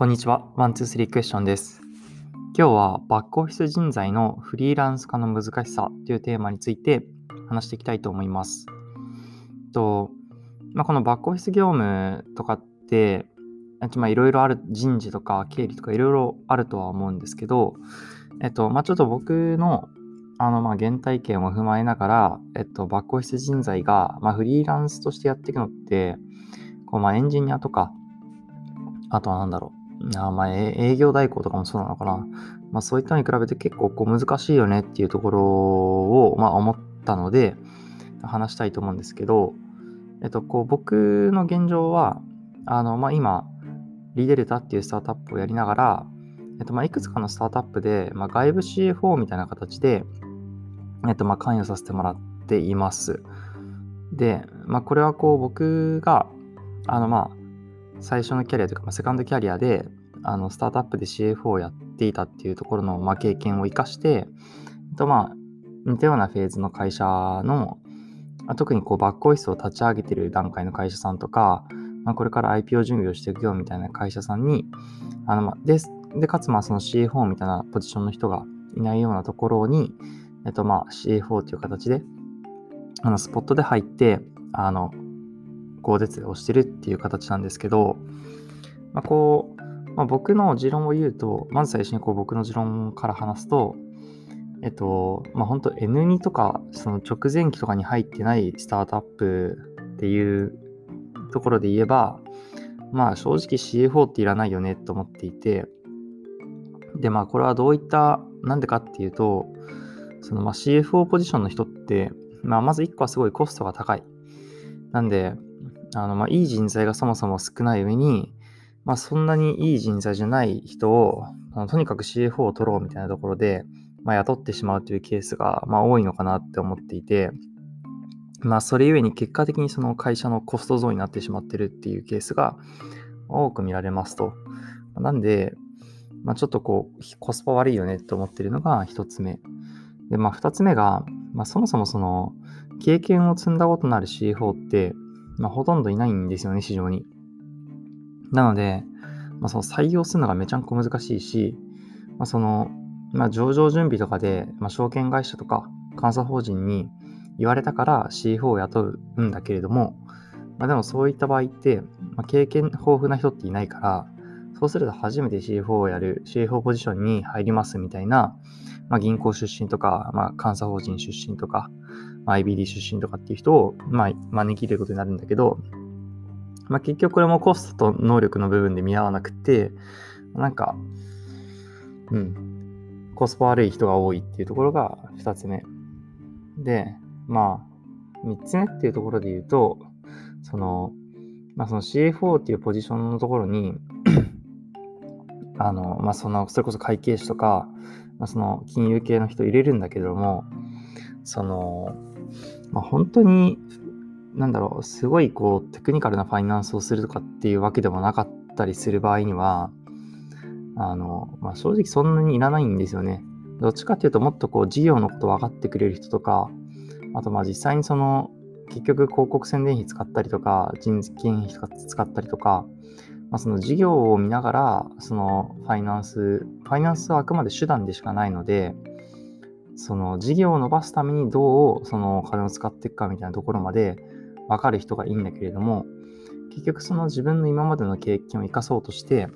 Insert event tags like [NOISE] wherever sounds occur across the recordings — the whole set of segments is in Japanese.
こんにちは。ワン、ツー、スリークエスチョンです。今日はバックオフィス人材のフリーランス化の難しさというテーマについて話していきたいと思います。とまあ、このバックオフィス業務とかって、いろいろある人事とか経理とかいろいろあるとは思うんですけど、えっと、まあ、ちょっと僕のあの、まあ、原体験を踏まえながら、えっと、バックオフィス人材が、まあ、フリーランスとしてやっていくのって、こう、まあ、エンジニアとか、あとは何だろう。あまあ、営業代行とかもそうなのかな。まあ、そういったのに比べて結構こう難しいよねっていうところを、まあ、思ったので、話したいと思うんですけど、えっと、こう、僕の現状は、あの、まあ、今、リデルタっていうスタートアップをやりながら、えっと、まあ、いくつかのスタートアップで、まあ、外部 CFO みたいな形で、えっと、まあ、関与させてもらっています。で、まあ、これはこう、僕が、あの、まあ、最初のキャリアというか、まあ、セカンドキャリアで、あの、スタートアップで CFO をやっていたっていうところの、まあ、経験を生かして、えっと、まあ、似たようなフェーズの会社の、まあ、特にこう、バックオフィスを立ち上げている段階の会社さんとか、まあ、これから IPO 準備をしていくよみたいな会社さんに、あの、まあ、で、で、かつ、まあ、その CFO みたいなポジションの人がいないようなところに、えっと、まあ、CFO という形で、あの、スポットで入って、あの、こう手をしてるっていう形なんですけど、まあ、こう、まあ、僕の持論を言うと、まず最初にこう僕の持論から話すと、えっと、まあ、本当 N2 とか、その直前期とかに入ってないスタートアップっていうところで言えば、まあ正直 CFO っていらないよねと思っていて、で、まあこれはどういった、なんでかっていうと、そのまあ CFO ポジションの人って、まあまず1個はすごいコストが高い。なんで、あのまあいい人材がそもそも少ない上に、まあそんなにいい人材じゃない人を、あのとにかく CFO を取ろうみたいなところで、まあ、雇ってしまうというケースが、まあ、多いのかなって思っていて、まあそれゆえに結果的にその会社のコスト増になってしまってるっていうケースが多く見られますと。なんで、まあ、ちょっとこう、コスパ悪いよねって思ってるのが一つ目。で、まあ、二つ目が、まあ、そもそもその、経験を積んだことのある CFO って、まあ、ほとんどいないんですよね、市場に。なので、まあ、その採用するのがめちゃんこ難しいし、まあ、その、まあ、上場準備とかで、まあ、証券会社とか監査法人に言われたから CFO を雇うんだけれども、まあ、でもそういった場合って、まあ、経験豊富な人っていないから、そうすると初めて CFO をやる、CFO ポジションに入りますみたいな、まあ、銀行出身とか、まあ、監査法人出身とか、まあ、IBD 出身とかっていう人を、まあ、招き入れることになるんだけど、まあ、結局これもコストと能力の部分で見合わなくて、なんか、うん、コスパ悪い人が多いっていうところが2つ目。で、まあ、3つ目っていうところで言うと、その、まあ、その CFO っていうポジションのところにあの、まあ、その、それこそ会計士とか、まあ、その金融系の人入れるんだけども、その、まあ、本当に、なんだろう、すごいこう、テクニカルなファイナンスをするとかっていうわけでもなかったりする場合には、あの、まあ、正直そんなにいらないんですよね。どっちかっていうと、もっとこう、事業のこと分かってくれる人とか、あとまあ実際にその、結局広告宣伝費使ったりとか、人件費使ったりとか、まあ、その事業を見ながら、そのファイナンス、ファイナンスはあくまで手段でしかないので、その事業を伸ばすためにどうそのお金を使っていくかみたいなところまで分かる人がいいんだけれども、結局その自分の今までの経験を生かそうとして、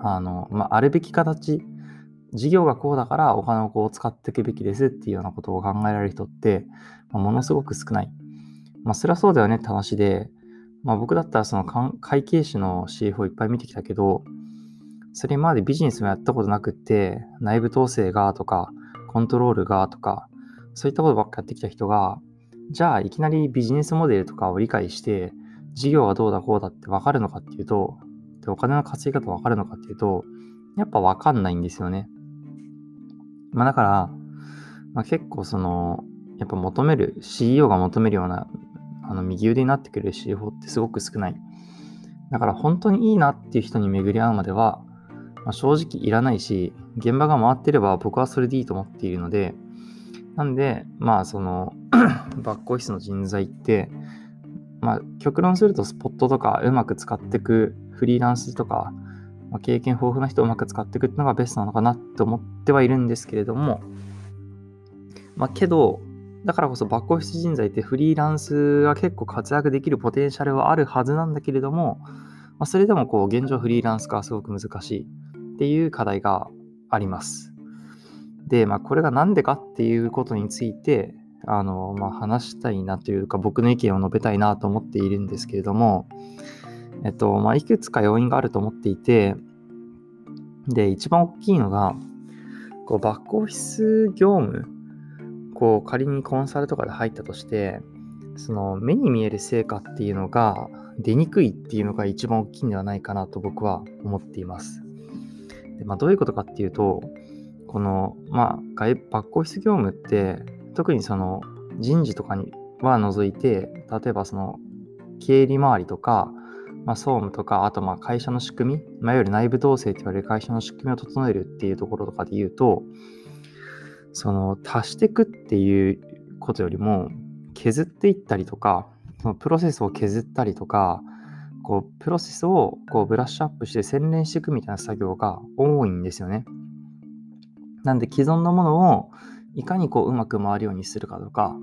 あの、まあ、あるべき形、事業がこうだからお金をこう使っていくべきですっていうようなことを考えられる人って、まあ、ものすごく少ない。まあ、それはそうだよねって話で、まあ僕だったらその会計士の CFO いっぱい見てきたけど、それまでビジネスもやったことなくって、内部統制がとか、コントロールがとか、そういったことばっかやってきた人が、じゃあいきなりビジネスモデルとかを理解して、事業はどうだこうだってわかるのかっていうと、でお金の稼ぎ方わかるのかっていうと、やっぱわかんないんですよね。まあだから、まあ、結構その、やっぱ求める、CEO が求めるようなあの右腕になってくれる CFO ってすごく少ない。だから本当にいいなっていう人に巡り合うまでは、まあ、正直いらないし、現場が回ってれば僕はそれでいいと思っているので、なんで、まあその [CLEARS THROAT] バックオフィスの人材って、まあ極論するとスポットとかうまく使っていくフリーランスとか、まあ、経験豊富な人をうまく使っていくっていうのがベストなのかなと思ってはいるんですけれども、まあ、けど、だからこそバックオフィス人材ってフリーランスが結構活躍できるポテンシャルはあるはずなんだけれども、まあ、それでもこう現状フリーランス化はすごく難しい。っていう課題があります。で、まあ、これが何でかっていうことについて、あの、まあ、話したいなというか、僕の意見を述べたいなと思っているんですけれども、えっと、まあ、いくつか要因があると思っていて、で、一番大きいのが、こう、バックオフィス業務、こう、仮にコンサルとかで入ったとして、その、目に見える成果っていうのが出にくいっていうのが一番大きいんではないかなと僕は思っています。でまあ、どういうことかっていうと、この、まあ、バックオフィス業務って、特にその人事とかには除いて、例えばその経理周りとか、まあ、総務とか、あとまあ会社の仕組み、まあ、いわゆる内部統制と言われる会社の仕組みを整えるっていうところとかで言うと、その足していくっていうことよりも、削っていったりとか、そのプロセスを削ったりとか、こうプロセスをこうブラッシュアップして洗練していくみたいな作業が多いんですよね。なんで既存のものをいかにこううまく回るようにするかとか、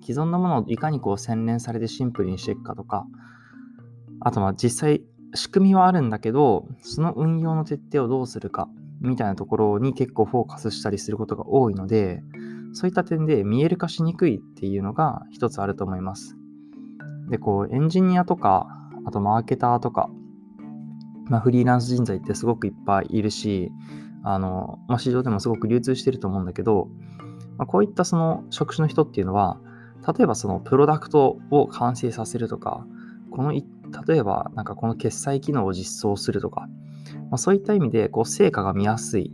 既存のものをいかにこう洗練されてシンプルにしていくかとか、あとまあ実際仕組みはあるんだけど、その運用の徹底をどうするかみたいなところに結構フォーカスしたりすることが多いので、そういった点で見える化しにくいっていうのが一つあると思います。で、こうエンジニアとか、あとマーケターとか、まあ、フリーランス人材ってすごくいっぱいいるし、あの、まあ、市場でもすごく流通してると思うんだけど、まあ、こういったその職種の人っていうのは、例えばそのプロダクトを完成させるとか、この例えばなんかこの決済機能を実装するとか、まあ、そういった意味でこう成果が見やすい。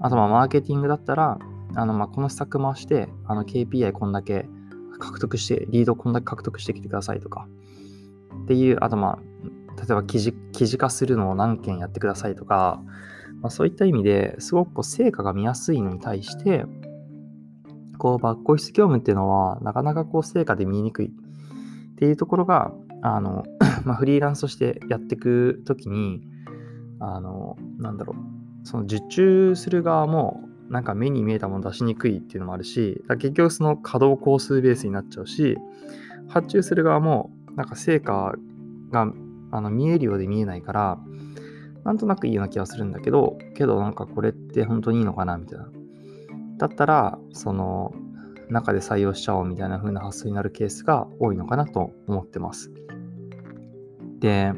あとまあマーケティングだったら、あのまあこの施策回して、あの KPI こんだけ獲得して、リードこんだけ獲得してきてくださいとか、っていう、あとまあ、例えば記事記事化するのを何件やってくださいとか、まあ、そういった意味ですごくこう成果が見やすいのに対して、こうバックオフィス業務っていうのはなかなかこう成果で見えにくいっていうところが、あの、[COUGHS] まあ、フリーランスとしてやっていくときに、あの、なんだろう、その受注する側もなんか目に見えたもの出しにくいっていうのもあるし、結局その稼働工数ベースになっちゃうし、発注する側もなんか成果があの見えるようで見えないから、なんとなくいいような気がするんだけど、けどなんかこれって本当にいいのかなみたいな。だったら、その中で採用しちゃおうみたいな風な発想になるケースが多いのかなと思ってます。で、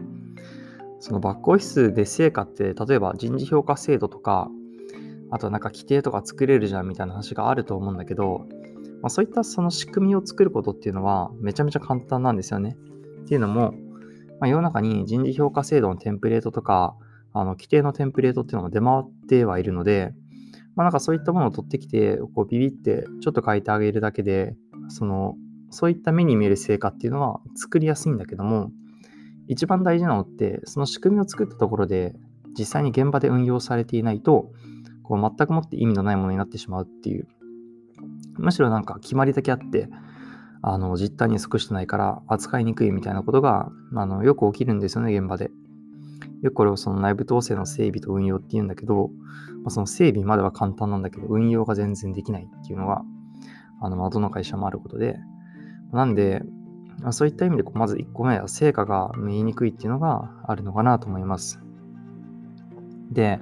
そのバックオフィスで成果って、例えば人事評価制度とか、あとなんか規定とか作れるじゃんみたいな話があると思うんだけど、まあ、そういったその仕組みを作ることっていうのはめちゃめちゃ簡単なんですよね。っていうのも、まあ、世の中に人事評価制度のテンプレートとか、あの規定のテンプレートっていうのが出回ってはいるので、まあ、なんかそういったものを取ってきて、こうビビってちょっと書いてあげるだけで、その、そういった目に見える成果っていうのは作りやすいんだけども、一番大事なのって、その仕組みを作ったところで、実際に現場で運用されていないと、こう全くもって意味のないものになってしまうっていう。むしろなんか決まりだけあって、あの実態に即してないから扱いにくいみたいなことがあのよく起きるんですよね、現場で。よくこれをその内部統制の整備と運用って言うんだけど、まあ、その整備までは簡単なんだけど、運用が全然できないっていうのが、あの、まあ、どの会社もあることで、なんで、あ、そういった意味で、まず1個目は成果が見えにくいっていうのがあるのかなと思います。で、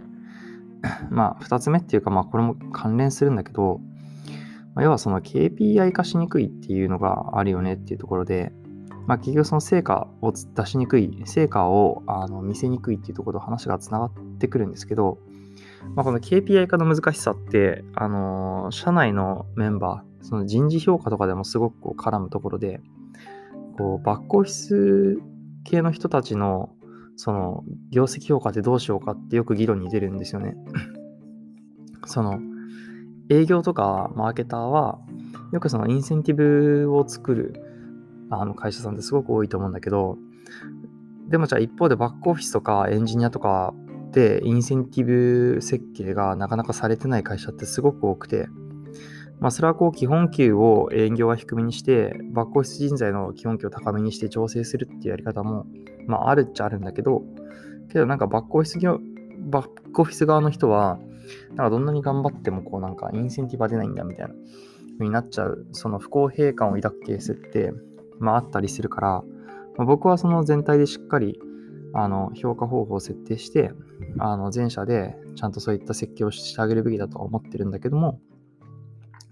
まあ、2つ目っていうか、まあ、これも関連するんだけど、まあ、要はその KPI 化しにくいっていうのがあるよねっていうところで、まあ、結局その成果を出しにくい、成果をあの見せにくいっていうところと話がつながってくるんですけど、まあ、この KPI 化の難しさって、あの、社内のメンバー、その人事評価とかでもすごくこう絡むところで、こうバックオフィス系の人たちのその業績評価ってどうしようかってよく議論に出るんですよね。その営業とかマーケターはよくそのインセンティブを作るあの会社さんってすごく多いと思うんだけど、でもじゃあ一方でバックオフィスとかエンジニアとかでインセンティブ設計がなかなかされてない会社ってすごく多くて、まあ、それはこう基本給を営業は低めにして、バックオフィス人材の基本給を高めにして調整するっていうやり方も、まあ、あるっちゃあるんだけど、けどなんかバックオフィス業、バックオフィス側の人は、なんかどんなに頑張ってもこうなんかインセンティブは出ないんだみたいな風になっちゃう、その不公平感を抱くケースって、まああったりするから、まあ、僕はその全体でしっかりあの評価方法を設定して、あの前者でちゃんとそういった設計をしてあげるべきだとは思ってるんだけども、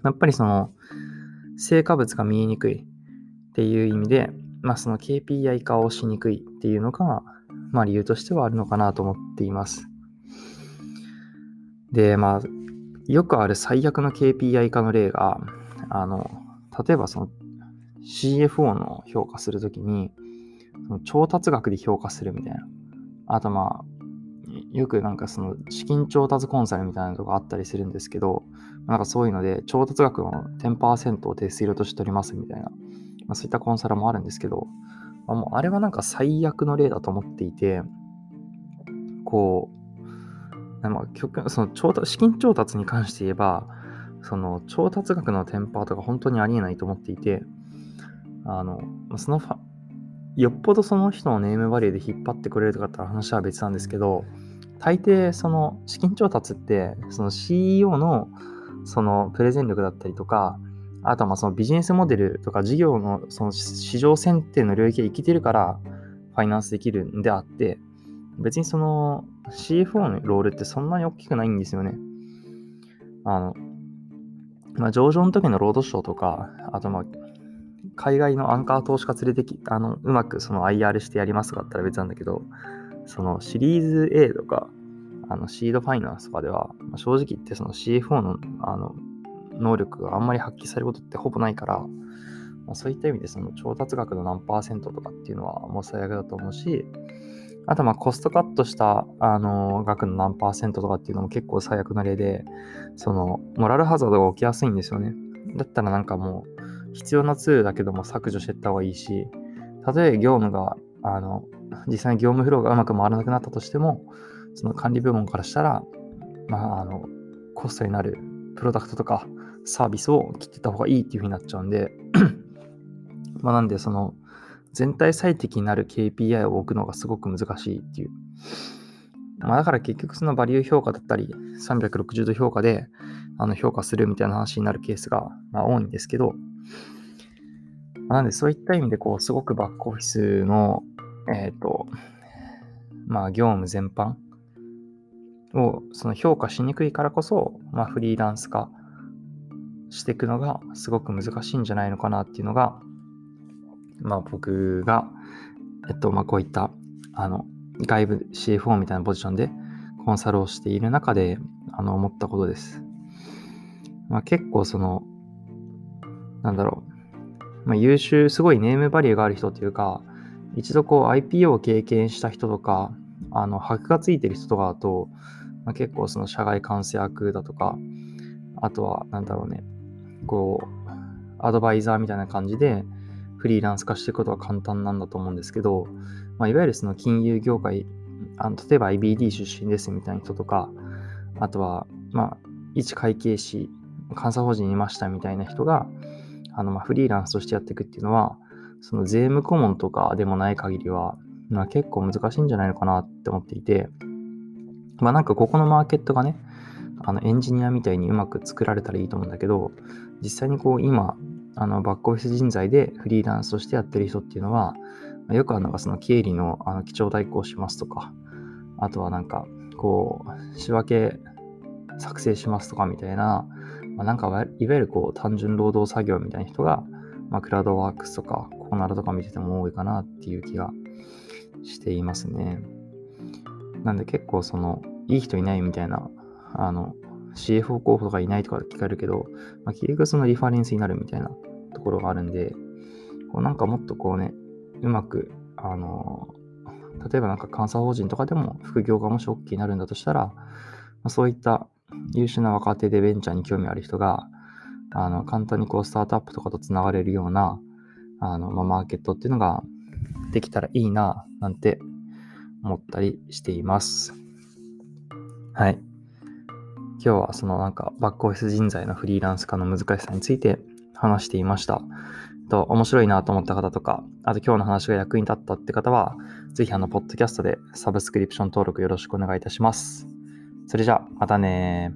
やっぱりその成果物が見えにくいっていう意味で、まあ、その KPI 化をしにくいっていうのが、まあ、理由としてはあるのかなと思っています。で、まあ、よくある最悪の KPI 化の例が、あの、例えばその CFO の評価するときに、その調達額で評価するみたいな。あとまあ、よくなんかその資金調達コンサルみたいなのがあったりするんですけど、なんかそういうので調達額の10%を手数料として取りますみたいな、まあ、そういったコンサルもあるんですけど、まあ、もうあれはなんか最悪の例だと思っていて、こう、まあ、その調達資金調達に関して言えば、その調達額の10%とか本当にありえないと思っていて、あの、そのよっぽどその人のネームバリューで引っ張ってくれるとかって話は別なんですけど、大抵その資金調達ってその CEO のそのプレゼン力だったりとかあとはまあそのビジネスモデルとか事業のその市場選定の領域で生きてるからファイナンスできるんであって別にその CFO のロールってそんなに大きくないんですよね。あの、まあ、上場の時のロードショーとか、あとまあ、海外のアンカー投資家連れてき、あの、うまくその IR してやりますとかだったら別なんだけど、そのシリーズ A とか、あのシードファイナンスとかでは、まあ、正直言ってその CFO のあの能力があんまり発揮されることってほぼないから、まあ、そういった意味でその調達額の何パーセントとかっていうのはもう最悪だと思うし、あとまあコストカットしたあの額の何パーセントとかっていうのも結構最悪な例で、そのモラルハザードが起きやすいんですよね。だったらなんかもう必要なツールだけども削除していった方がいいし、たとえ業務があの実際に業務フローがうまく回らなくなったとしても、その管理部門からしたら、まあ、あの、コストになるプロダクトとかサービスを切ってた方がいいっていう風になっちゃうんで [CLEARS THROAT] まあなんで、その、全体最適になる KPI を置くのがすごく難しいっていう。まあだから結局そのバリュー評価だったり、360度評価であの評価するみたいな話になるケースが、ま、多いんですけど、なんでそういった意味でこう、すごくバックオフィスのえっ、と、まあ、業務全般をその評価しにくいからこそ、まあ、フリーランス化していくのがすごく難しいんじゃないのかなっていうのが、まあ、僕が、えっと、まあ、こういった、あの、外部 CFO みたいなポジションでコンサルをしている中で、あの、思ったことです。まあ、結構その、なんだろう、まあ、優秀、すごいネームバリューがある人っていうか、一度こう IPO を経験した人とか、あの、箔がついてる人とかだと、まあ、結構その社外監査役だとか、あとは、なんだろうね、こう、アドバイザーみたいな感じで、フリーランス化していくことは簡単なんだと思うんですけど、まあ、いわゆるその金融業界、あの例えば IBD 出身ですみたいな人とか、あとは、まあ、一会計士、監査法人いましたみたいな人が、あのまあフリーランスとしてやっていくっていうのは、その税務顧問とかでもない限りは、まあ、結構難しいんじゃないのかなって思っていて、まあなんかここのマーケットがね、あのエンジニアみたいにうまく作られたらいいと思うんだけど、実際にこう今、あのバックオフィス人材でフリーランスとしてやってる人っていうのは、よくあるのがその経理のあの基調代行しますとか、あとはなんかこう仕分け作成しますとかみたいな、まあ、なんかいわゆるこう単純労働作業みたいな人がまあ、クラウドワークスとか、コーナーとか見てても多いかなっていう気がしていますね。なんで結構その、いい人いないみたいな、あの、CFO 候補とかいないとか聞かれるけど、まあ、結局そのリファレンスになるみたいなところがあるんで、こうなんかもっとこうね、うまく、あの、例えばなんか監査法人とかでも副業がもし OK になるんだとしたら、まあ、そういった優秀な若手でベンチャーに興味ある人が、あの簡単にこうスタートアップとかとつながれるようなあの、まあ、マーケットっていうのができたらいいななんて思ったりしています。はい。今日はそのなんかバックオフィス人材のフリーランス化の難しさについて話していました。と面白いなと思った方とか、あと今日の話が役に立ったって方は、ぜひあの、ポッドキャストでサブスクリプション登録よろしくお願いいたします。それじゃあ、またね